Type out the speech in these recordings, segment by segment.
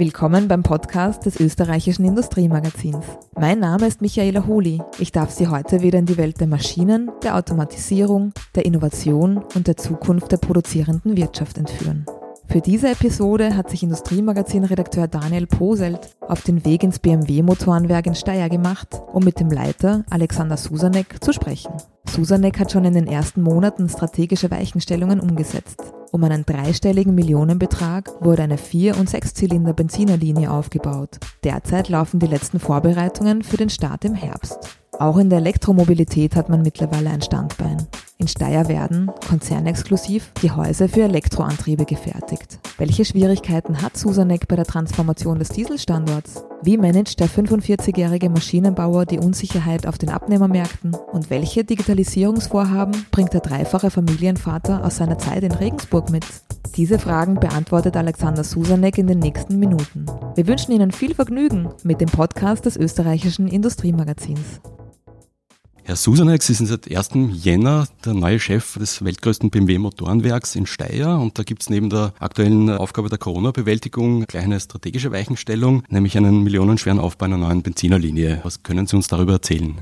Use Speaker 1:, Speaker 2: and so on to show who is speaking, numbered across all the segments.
Speaker 1: Willkommen beim Podcast des österreichischen Industriemagazins. Mein Name ist Michaela Holi. Ich darf Sie heute wieder in die Welt der Maschinen, der Automatisierung, der Innovation und der Zukunft der produzierenden Wirtschaft entführen. Für diese Episode hat sich Industriemagazin-Redakteur Daniel Poselt auf den Weg ins BMW-Motorenwerk in Steyr gemacht, um mit dem Leiter Alexander Susanek zu sprechen. Susanek hat schon in den ersten Monaten strategische Weichenstellungen umgesetzt. Um einen dreistelligen Millionenbetrag wurde eine Vier- und Sechszylinder Benzinerlinie aufgebaut. Derzeit laufen die letzten Vorbereitungen für den Start im Herbst. Auch in der Elektromobilität hat man mittlerweile ein Standbein. In Steyr werden, konzernexklusiv, die Häuser für Elektroantriebe gefertigt. Welche Schwierigkeiten hat Susanek bei der Transformation des Dieselstandorts? Wie managt der 45-jährige Maschinenbauer die Unsicherheit auf den Abnehmermärkten? Und welche Digitalisierungsvorhaben bringt der dreifache Familienvater aus seiner Zeit in Regensburg mit? Diese Fragen beantwortet Alexander Susanek in den nächsten Minuten. Wir wünschen Ihnen viel Vergnügen mit dem Podcast des österreichischen Industriemagazins.
Speaker 2: Herr Susanek, Sie sind seit 1. Jänner der neue Chef des weltgrößten BMW-Motorenwerks in Steyr und da gibt es neben der aktuellen Aufgabe der Corona-Bewältigung gleich eine strategische Weichenstellung, nämlich einen millionenschweren Aufbau einer neuen Benzinerlinie. Was können Sie uns darüber erzählen?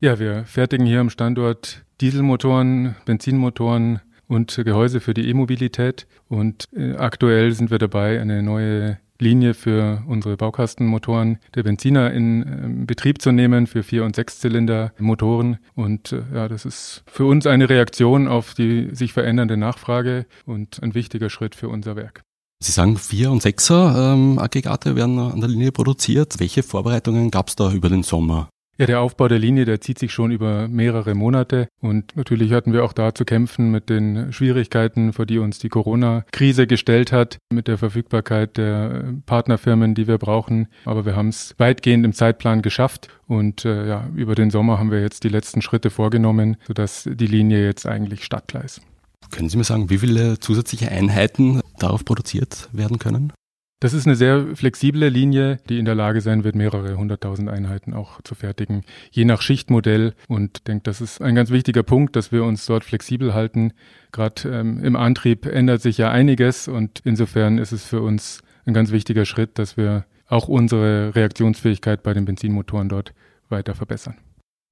Speaker 3: Ja, wir fertigen hier am Standort Dieselmotoren, Benzinmotoren und Gehäuse für die E-Mobilität und äh, aktuell sind wir dabei, eine neue Linie für unsere Baukastenmotoren der Benziner in äh, Betrieb zu nehmen für Vier- und Sechszylinder Motoren. Und äh, ja, das ist für uns eine Reaktion auf die sich verändernde Nachfrage und ein wichtiger Schritt für unser Werk.
Speaker 2: Sie sagen, Vier- und Sechser ähm, werden an der Linie produziert. Welche Vorbereitungen gab es da über den Sommer?
Speaker 3: Ja, der Aufbau der Linie, der zieht sich schon über mehrere Monate und natürlich hatten wir auch da zu kämpfen mit den Schwierigkeiten, vor die uns die Corona-Krise gestellt hat, mit der Verfügbarkeit der Partnerfirmen, die wir brauchen. Aber wir haben es weitgehend im Zeitplan geschafft und äh, ja, über den Sommer haben wir jetzt die letzten Schritte vorgenommen, sodass die Linie jetzt eigentlich startklar ist.
Speaker 2: Können Sie mir sagen, wie viele zusätzliche Einheiten darauf produziert werden können?
Speaker 3: Das ist eine sehr flexible Linie, die in der Lage sein wird, mehrere hunderttausend Einheiten auch zu fertigen, je nach Schichtmodell. Und ich denke, das ist ein ganz wichtiger Punkt, dass wir uns dort flexibel halten. Gerade ähm, im Antrieb ändert sich ja einiges und insofern ist es für uns ein ganz wichtiger Schritt, dass wir auch unsere Reaktionsfähigkeit bei den Benzinmotoren dort weiter verbessern.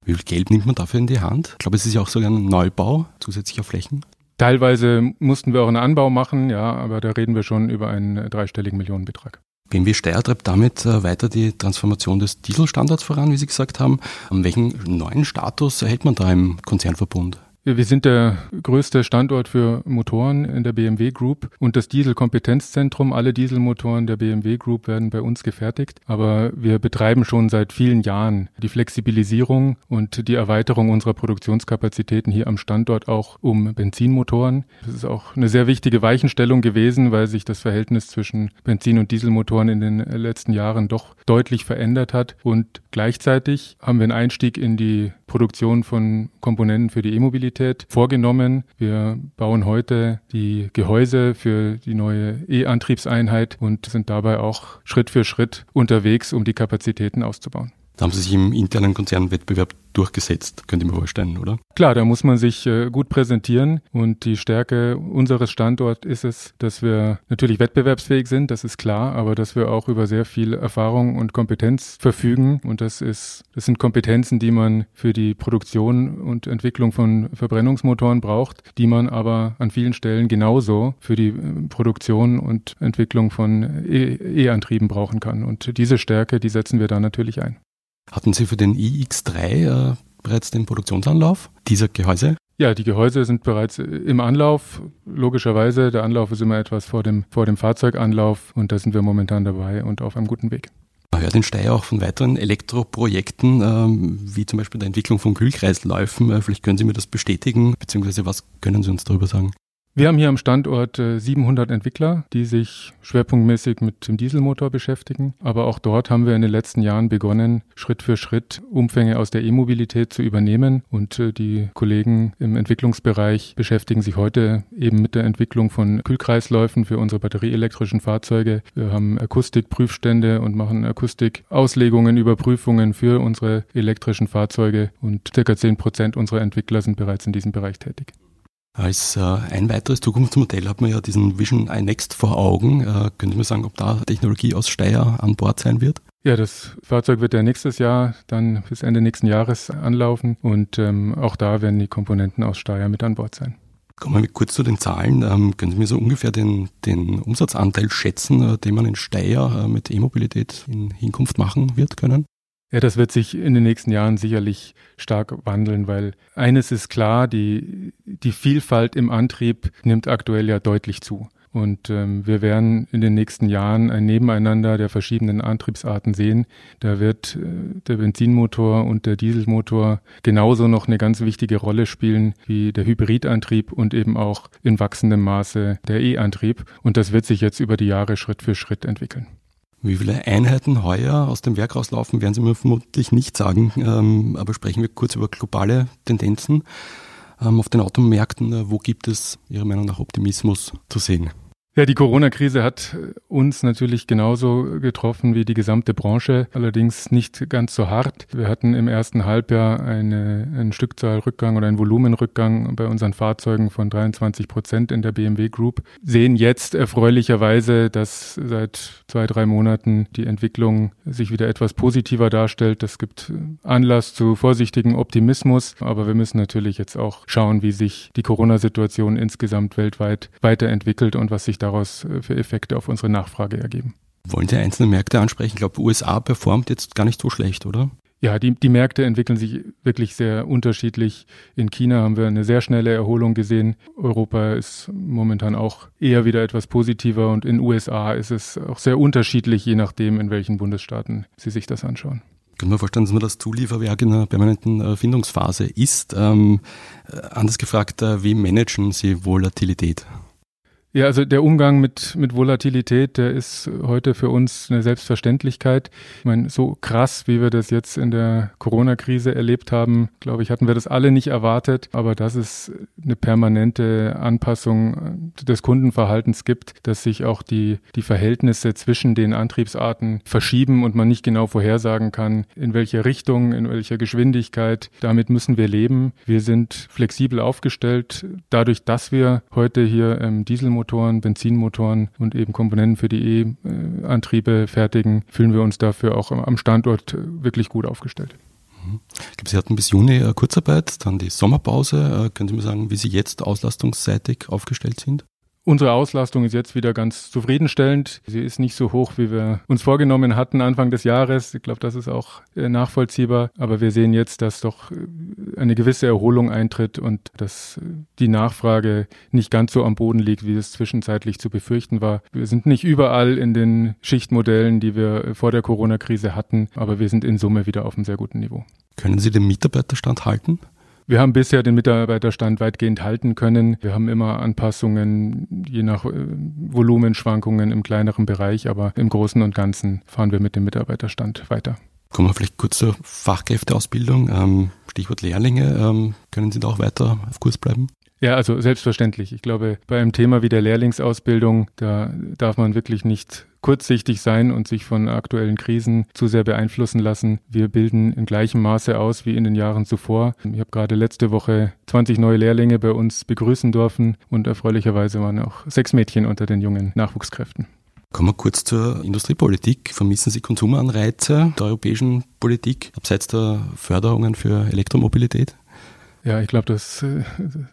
Speaker 2: Wie viel Geld nimmt man dafür in die Hand? Ich glaube, es ist ja auch sogar ein Neubau zusätzlicher Flächen.
Speaker 3: Teilweise mussten wir auch einen Anbau machen, ja, aber da reden wir schon über einen dreistelligen Millionenbetrag.
Speaker 2: BMW Steyr treibt damit äh, weiter die Transformation des Dieselstandards voran, wie Sie gesagt haben. Welchen neuen Status erhält man da im Konzernverbund?
Speaker 3: Wir sind der größte Standort für Motoren in der BMW Group und das Dieselkompetenzzentrum. Alle Dieselmotoren der BMW Group werden bei uns gefertigt, aber wir betreiben schon seit vielen Jahren die Flexibilisierung und die Erweiterung unserer Produktionskapazitäten hier am Standort auch um Benzinmotoren. Das ist auch eine sehr wichtige Weichenstellung gewesen, weil sich das Verhältnis zwischen Benzin- und Dieselmotoren in den letzten Jahren doch deutlich verändert hat und gleichzeitig haben wir einen Einstieg in die Produktion von Komponenten für die E-Mobilität vorgenommen. Wir bauen heute die Gehäuse für die neue E-Antriebseinheit und sind dabei auch Schritt für Schritt unterwegs, um die Kapazitäten auszubauen.
Speaker 2: Da haben Sie sich im internen Konzernwettbewerb durchgesetzt, könnte ich mir vorstellen, oder?
Speaker 3: Klar, da muss man sich äh, gut präsentieren und die Stärke unseres Standorts ist es, dass wir natürlich wettbewerbsfähig sind, das ist klar, aber dass wir auch über sehr viel Erfahrung und Kompetenz verfügen und das ist, das sind Kompetenzen, die man für die Produktion und Entwicklung von Verbrennungsmotoren braucht, die man aber an vielen Stellen genauso für die äh, Produktion und Entwicklung von e-, E-Antrieben brauchen kann und diese Stärke, die setzen wir da natürlich ein.
Speaker 2: Hatten Sie für den iX3 äh, bereits den Produktionsanlauf dieser Gehäuse?
Speaker 3: Ja, die Gehäuse sind bereits im Anlauf. Logischerweise, der Anlauf ist immer etwas vor dem, vor dem Fahrzeuganlauf und da sind wir momentan dabei und auf einem guten Weg.
Speaker 2: Man hört in Steyr auch von weiteren Elektroprojekten, ähm, wie zum Beispiel der Entwicklung von Kühlkreisläufen. Äh, vielleicht können Sie mir das bestätigen, beziehungsweise was können Sie uns darüber sagen?
Speaker 3: Wir haben hier am Standort 700 äh, Entwickler, die sich schwerpunktmäßig mit dem Dieselmotor beschäftigen. Aber auch dort haben wir in den letzten Jahren begonnen, Schritt für Schritt Umfänge aus der E-Mobilität zu übernehmen. Und äh, die Kollegen im Entwicklungsbereich beschäftigen sich heute eben mit der Entwicklung von Kühlkreisläufen für unsere batterieelektrischen Fahrzeuge. Wir haben Akustikprüfstände und machen Akustikauslegungen, Überprüfungen für unsere elektrischen Fahrzeuge. Und circa 10 Prozent unserer Entwickler sind bereits in diesem Bereich tätig.
Speaker 2: Als äh, ein weiteres Zukunftsmodell hat man ja diesen Vision iNext vor Augen. Äh, können Sie mir sagen, ob da Technologie aus Steyr an Bord sein wird?
Speaker 3: Ja, das Fahrzeug wird ja nächstes Jahr dann bis Ende nächsten Jahres anlaufen und ähm, auch da werden die Komponenten aus Steyr mit an Bord sein.
Speaker 2: Kommen wir kurz zu den Zahlen. Ähm, können Sie mir so ungefähr den, den Umsatzanteil schätzen, äh, den man in Steyr äh, mit E-Mobilität in Hinkunft machen wird können?
Speaker 3: Ja, das wird sich in den nächsten Jahren sicherlich stark wandeln, weil eines ist klar, die, die Vielfalt im Antrieb nimmt aktuell ja deutlich zu. Und ähm, wir werden in den nächsten Jahren ein Nebeneinander der verschiedenen Antriebsarten sehen. Da wird äh, der Benzinmotor und der Dieselmotor genauso noch eine ganz wichtige Rolle spielen wie der Hybridantrieb und eben auch in wachsendem Maße der E-Antrieb. Und das wird sich jetzt über die Jahre Schritt für Schritt entwickeln.
Speaker 2: Wie viele Einheiten heuer aus dem Werk rauslaufen, werden Sie mir vermutlich nicht sagen. Ähm, aber sprechen wir kurz über globale Tendenzen ähm, auf den Automärkten. Wo gibt es Ihrer Meinung nach Optimismus zu sehen?
Speaker 3: Ja, die Corona-Krise hat uns natürlich genauso getroffen wie die gesamte Branche, allerdings nicht ganz so hart. Wir hatten im ersten Halbjahr eine, einen Stückzahlrückgang oder einen Volumenrückgang bei unseren Fahrzeugen von 23 Prozent in der BMW Group, sehen jetzt erfreulicherweise, dass seit zwei, drei Monaten die Entwicklung sich wieder etwas positiver darstellt. Das gibt Anlass zu vorsichtigem Optimismus, aber wir müssen natürlich jetzt auch schauen, wie sich die Corona-Situation insgesamt weltweit weiterentwickelt und was sich da daraus äh, für Effekte auf unsere Nachfrage ergeben.
Speaker 2: Wollen Sie einzelne Märkte ansprechen? Ich glaube, USA performt jetzt gar nicht so schlecht, oder?
Speaker 3: Ja, die, die Märkte entwickeln sich wirklich sehr unterschiedlich. In China haben wir eine sehr schnelle Erholung gesehen. Europa ist momentan auch eher wieder etwas positiver und in USA ist es auch sehr unterschiedlich, je nachdem, in welchen Bundesstaaten Sie sich das anschauen.
Speaker 2: Können wir vorstellen, dass man das Zulieferwerk in einer permanenten Erfindungsphase ist? Ähm, äh, anders gefragt, äh, wie managen Sie Volatilität?
Speaker 3: Ja, also der Umgang mit, mit Volatilität, der ist heute für uns eine Selbstverständlichkeit. Ich meine, so krass, wie wir das jetzt in der Corona-Krise erlebt haben, glaube ich, hatten wir das alle nicht erwartet. Aber dass es eine permanente Anpassung des Kundenverhaltens gibt, dass sich auch die, die Verhältnisse zwischen den Antriebsarten verschieben und man nicht genau vorhersagen kann, in welche Richtung, in welcher Geschwindigkeit. Damit müssen wir leben. Wir sind flexibel aufgestellt. Dadurch, dass wir heute hier im Dieselmotor Dieselmotoren, Benzinmotoren und eben Komponenten für die E-Antriebe fertigen, fühlen wir uns dafür auch am Standort wirklich gut aufgestellt.
Speaker 2: Mhm. Sie hatten bis Juni Kurzarbeit, dann die Sommerpause. Äh, können Sie mir sagen, wie Sie jetzt auslastungsseitig aufgestellt sind?
Speaker 3: Unsere Auslastung ist jetzt wieder ganz zufriedenstellend. Sie ist nicht so hoch, wie wir uns vorgenommen hatten Anfang des Jahres. Ich glaube, das ist auch äh, nachvollziehbar. Aber wir sehen jetzt, dass doch äh, eine gewisse Erholung eintritt und dass äh, die Nachfrage nicht ganz so am Boden liegt, wie es zwischenzeitlich zu befürchten war. Wir sind nicht überall in den Schichtmodellen, die wir vor der Corona-Krise hatten, aber wir sind in Summe wieder auf einem sehr guten Niveau.
Speaker 2: Können Sie den Mitarbeiterstand halten?
Speaker 3: Wir haben bisher den Mitarbeiterstand weitgehend halten können. Wir haben immer Anpassungen je nach äh, Volumenschwankungen im kleineren Bereich, aber im Großen und Ganzen fahren wir mit dem Mitarbeiterstand weiter.
Speaker 2: Kommen wir vielleicht kurz zur Fachkräfteausbildung. Ähm, Stichwort Lehrlinge. Ähm, können Sie da auch weiter auf Kurs bleiben?
Speaker 3: Ja, also selbstverständlich. Ich glaube, bei einem Thema wie der Lehrlingsausbildung, da darf man wirklich nicht kurzsichtig sein und sich von aktuellen Krisen zu sehr beeinflussen lassen. Wir bilden in gleichem Maße aus wie in den Jahren zuvor. Ich habe gerade letzte Woche 20 neue Lehrlinge bei uns begrüßen dürfen und erfreulicherweise waren auch sechs Mädchen unter den jungen Nachwuchskräften.
Speaker 2: Kommen wir kurz zur Industriepolitik. Vermissen Sie Konsumanreize der europäischen Politik abseits der Förderungen für Elektromobilität?
Speaker 3: Ja, ich glaube, das, äh,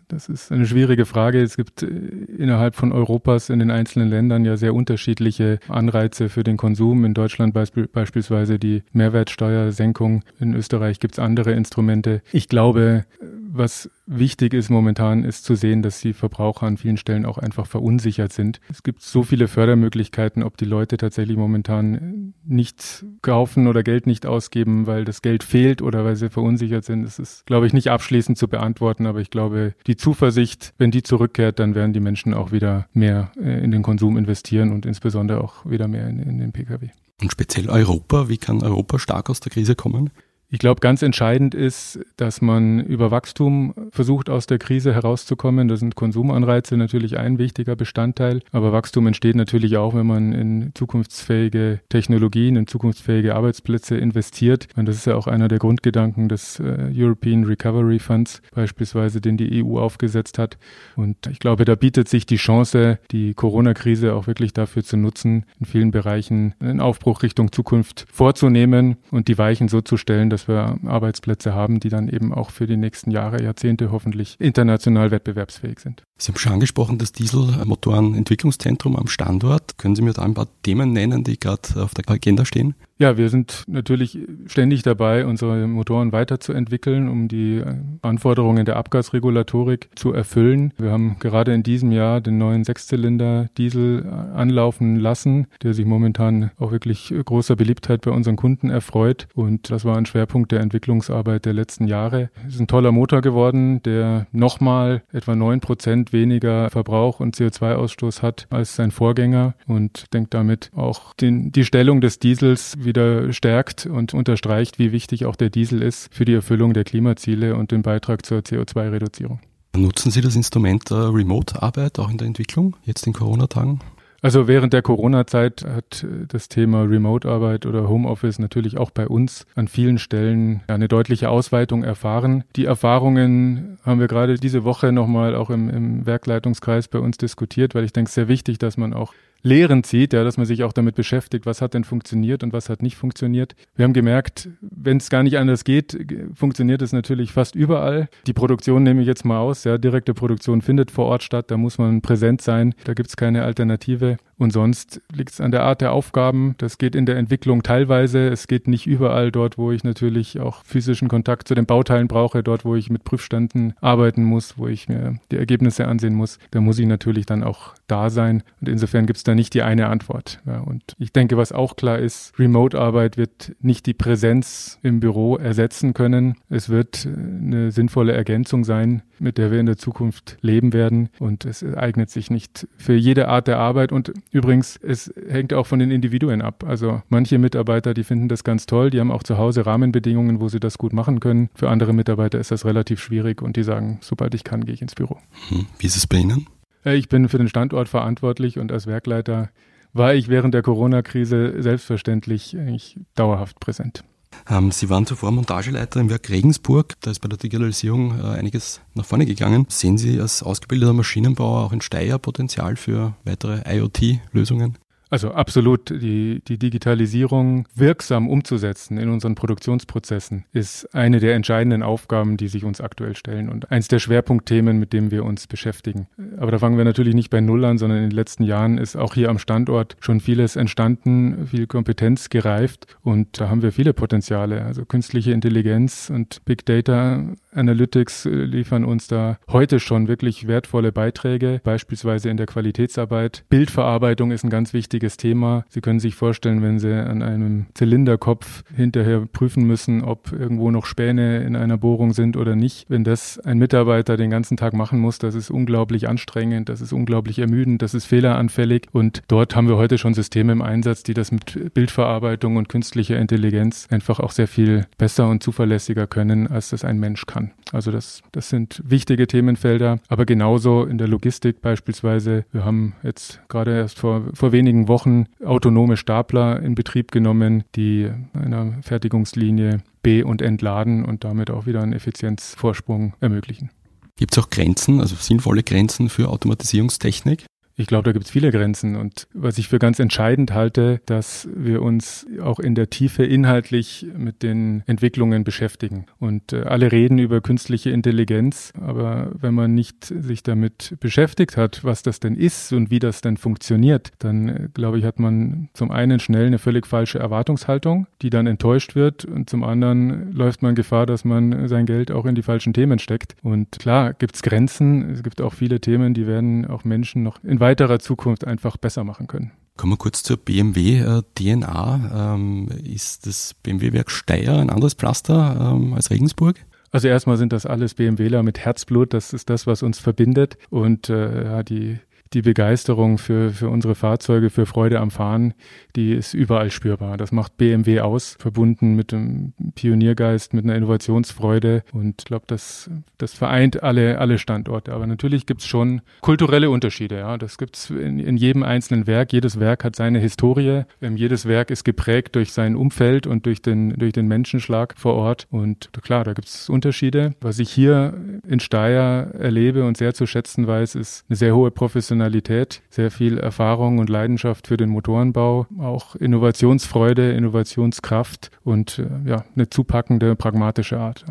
Speaker 3: das ist eine schwierige Frage. Es gibt äh, innerhalb von Europas in den einzelnen Ländern ja sehr unterschiedliche Anreize für den Konsum. In Deutschland beisp beispielsweise die Mehrwertsteuersenkung. In Österreich gibt es andere Instrumente. Ich glaube, was wichtig ist momentan, ist zu sehen, dass die Verbraucher an vielen Stellen auch einfach verunsichert sind. Es gibt so viele Fördermöglichkeiten, ob die Leute tatsächlich momentan nichts kaufen oder Geld nicht ausgeben, weil das Geld fehlt oder weil sie verunsichert sind. Das ist, glaube ich, nicht abschließend zu beantworten, aber ich glaube, die Zuversicht, wenn die zurückkehrt, dann werden die Menschen auch wieder mehr äh, in den Konsum investieren und insbesondere auch wieder mehr in, in den Pkw.
Speaker 2: Und speziell Europa, wie kann Europa stark aus der Krise kommen?
Speaker 3: Ich glaube, ganz entscheidend ist, dass man über Wachstum versucht, aus der Krise herauszukommen. Da sind Konsumanreize natürlich ein wichtiger Bestandteil. Aber Wachstum entsteht natürlich auch, wenn man in zukunftsfähige Technologien, in zukunftsfähige Arbeitsplätze investiert. Und das ist ja auch einer der Grundgedanken des äh, European Recovery Funds, beispielsweise, den die EU aufgesetzt hat. Und ich glaube, da bietet sich die Chance, die Corona-Krise auch wirklich dafür zu nutzen, in vielen Bereichen einen Aufbruch Richtung Zukunft vorzunehmen und die Weichen so zu stellen, dass wir Arbeitsplätze haben, die dann eben auch für die nächsten Jahre, Jahrzehnte hoffentlich international wettbewerbsfähig sind.
Speaker 2: Sie haben schon angesprochen, das Dieselmotorenentwicklungszentrum am Standort. Können Sie mir da ein paar Themen nennen, die gerade auf der Agenda stehen?
Speaker 3: Ja, wir sind natürlich ständig dabei, unsere Motoren weiterzuentwickeln, um die Anforderungen der Abgasregulatorik zu erfüllen. Wir haben gerade in diesem Jahr den neuen Sechszylinder Diesel anlaufen lassen, der sich momentan auch wirklich großer Beliebtheit bei unseren Kunden erfreut. Und das war ein Schwerpunkt der Entwicklungsarbeit der letzten Jahre. Es ist ein toller Motor geworden, der nochmal etwa neun Prozent weniger Verbrauch und CO2-Ausstoß hat als sein Vorgänger und denkt damit auch den, die Stellung des Diesels wieder stärkt und unterstreicht, wie wichtig auch der Diesel ist für die Erfüllung der Klimaziele und den Beitrag zur CO2-Reduzierung.
Speaker 2: Nutzen Sie das Instrument der Remote-Arbeit auch in der Entwicklung, jetzt in Corona-Tagen?
Speaker 3: Also während der Corona-Zeit hat das Thema Remote-Arbeit oder Homeoffice natürlich auch bei uns an vielen Stellen eine deutliche Ausweitung erfahren. Die Erfahrungen haben wir gerade diese Woche nochmal auch im, im Werkleitungskreis bei uns diskutiert, weil ich denke, es ist sehr wichtig, dass man auch Lehren zieht, ja, dass man sich auch damit beschäftigt, was hat denn funktioniert und was hat nicht funktioniert. Wir haben gemerkt, wenn es gar nicht anders geht, funktioniert es natürlich fast überall. Die Produktion nehme ich jetzt mal aus, ja, direkte Produktion findet vor Ort statt, da muss man präsent sein, da gibt es keine Alternative. Und sonst liegt es an der Art der Aufgaben. Das geht in der Entwicklung teilweise. Es geht nicht überall dort, wo ich natürlich auch physischen Kontakt zu den Bauteilen brauche, dort, wo ich mit Prüfständen arbeiten muss, wo ich mir die Ergebnisse ansehen muss. Da muss ich natürlich dann auch da sein. Und insofern gibt es da nicht die eine Antwort. Ja, und ich denke, was auch klar ist, Remote-Arbeit wird nicht die Präsenz im Büro ersetzen können. Es wird eine sinnvolle Ergänzung sein, mit der wir in der Zukunft leben werden. Und es eignet sich nicht für jede Art der Arbeit. Und übrigens, es hängt auch von den Individuen ab. Also manche Mitarbeiter, die finden das ganz toll, die haben auch zu Hause Rahmenbedingungen, wo sie das gut machen können. Für andere Mitarbeiter ist das relativ schwierig und die sagen, sobald ich kann, gehe ich ins Büro.
Speaker 2: Hm. Wie ist es bei Ihnen?
Speaker 3: Äh, ich bin für den Standort verantwortlich und als Werkleiter war ich während der Corona-Krise selbstverständlich eigentlich dauerhaft präsent.
Speaker 2: Ähm, Sie waren zuvor Montageleiter im Werk Regensburg. Da ist bei der Digitalisierung äh, einiges nach vorne gegangen. Sehen Sie als ausgebildeter Maschinenbauer auch in Steyr Potenzial für weitere IoT-Lösungen?
Speaker 3: Also absolut, die, die Digitalisierung wirksam umzusetzen in unseren Produktionsprozessen ist eine der entscheidenden Aufgaben, die sich uns aktuell stellen und eins der Schwerpunktthemen, mit dem wir uns beschäftigen. Aber da fangen wir natürlich nicht bei Null an, sondern in den letzten Jahren ist auch hier am Standort schon vieles entstanden, viel Kompetenz gereift und da haben wir viele Potenziale. Also künstliche Intelligenz und Big Data Analytics liefern uns da heute schon wirklich wertvolle Beiträge, beispielsweise in der Qualitätsarbeit. Bildverarbeitung ist ein ganz wichtiges wichtiges Thema. Sie können sich vorstellen, wenn Sie an einem Zylinderkopf hinterher prüfen müssen, ob irgendwo noch Späne in einer Bohrung sind oder nicht. Wenn das ein Mitarbeiter den ganzen Tag machen muss, das ist unglaublich anstrengend, das ist unglaublich ermüdend, das ist fehleranfällig. Und dort haben wir heute schon Systeme im Einsatz, die das mit Bildverarbeitung und künstlicher Intelligenz einfach auch sehr viel besser und zuverlässiger können, als das ein Mensch kann. Also das, das sind wichtige Themenfelder, aber genauso in der Logistik beispielsweise. Wir haben jetzt gerade erst vor, vor wenigen Wochen autonome Stapler in Betrieb genommen, die einer Fertigungslinie B- und entladen und damit auch wieder einen Effizienzvorsprung ermöglichen.
Speaker 2: Gibt es auch Grenzen, also sinnvolle Grenzen für Automatisierungstechnik?
Speaker 3: Ich glaube, da gibt es viele Grenzen. Und was ich für ganz entscheidend halte, dass wir uns auch in der Tiefe inhaltlich mit den Entwicklungen beschäftigen. Und äh, alle reden über künstliche Intelligenz, aber wenn man nicht sich damit beschäftigt hat, was das denn ist und wie das denn funktioniert, dann äh, glaube ich, hat man zum einen schnell eine völlig falsche Erwartungshaltung, die dann enttäuscht wird. Und zum anderen läuft man Gefahr, dass man sein Geld auch in die falschen Themen steckt. Und klar gibt es Grenzen. Es gibt auch viele Themen, die werden auch Menschen noch in weiterer Zukunft einfach besser machen können.
Speaker 2: Kommen wir kurz zur BMW äh, DNA. Ähm, ist das BMW-Werk Steyr ein anderes Pflaster ähm, als Regensburg?
Speaker 3: Also erstmal sind das alles BMWler mit Herzblut. Das ist das, was uns verbindet. Und äh, ja, die die Begeisterung für, für unsere Fahrzeuge, für Freude am Fahren, die ist überall spürbar. Das macht BMW aus, verbunden mit dem Pioniergeist, mit einer Innovationsfreude. Und ich glaube, das, das vereint alle, alle Standorte. Aber natürlich gibt es schon kulturelle Unterschiede. Ja. Das gibt es in, in jedem einzelnen Werk. Jedes Werk hat seine Historie. Ähm, jedes Werk ist geprägt durch sein Umfeld und durch den, durch den Menschenschlag vor Ort. Und klar, da gibt es Unterschiede. Was ich hier in Steyr erlebe und sehr zu schätzen weiß, ist eine sehr hohe Professionalität, sehr viel Erfahrung und Leidenschaft für den Motorenbau, auch Innovationsfreude, Innovationskraft und äh, ja, eine zupackende, pragmatische Art.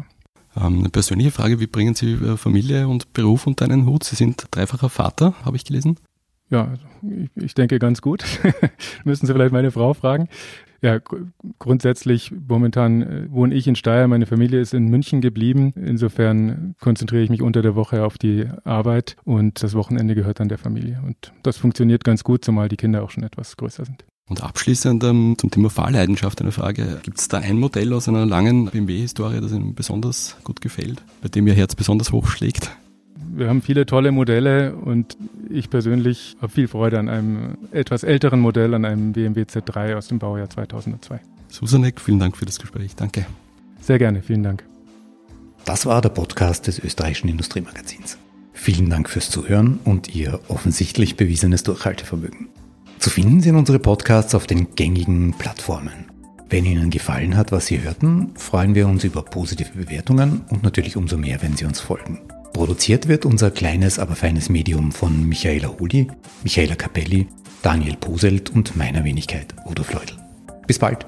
Speaker 2: Ähm, eine persönliche Frage, wie bringen Sie äh, Familie und Beruf unter einen Hut? Sie sind dreifacher Vater, habe ich gelesen.
Speaker 3: Ja, ich denke ganz gut. Müssen Sie vielleicht meine Frau fragen. Ja, grundsätzlich momentan äh, wohne ich in Steyr, meine Familie ist in München geblieben. Insofern konzentriere ich mich unter der Woche auf die Arbeit und das Wochenende gehört dann der Familie. Und das funktioniert ganz gut, zumal die Kinder auch schon etwas größer sind.
Speaker 2: Und abschließend ähm, zum Thema Fahrleidenschaft eine Frage. Gibt es da ein Modell aus einer langen BMW-Historie, das Ihnen besonders gut gefällt, bei dem Ihr Herz besonders hoch schlägt?
Speaker 3: Wir haben viele tolle Modelle und ich persönlich habe viel Freude an einem etwas älteren Modell, an einem BMW Z3 aus dem Baujahr 2002.
Speaker 2: Susanek, vielen Dank für das Gespräch. Danke.
Speaker 3: Sehr gerne, vielen Dank.
Speaker 4: Das war der Podcast des österreichischen Industriemagazins. Vielen Dank fürs Zuhören und Ihr offensichtlich bewiesenes Durchhaltevermögen. Zu finden sind unsere Podcasts auf den gängigen Plattformen. Wenn Ihnen gefallen hat, was Sie hörten, freuen wir uns über positive Bewertungen und natürlich umso mehr, wenn Sie uns folgen. Produziert wird unser kleines, aber feines Medium von Michaela Huli, Michaela Capelli, Daniel Poselt und meiner Wenigkeit Udo Fleudel. Bis bald!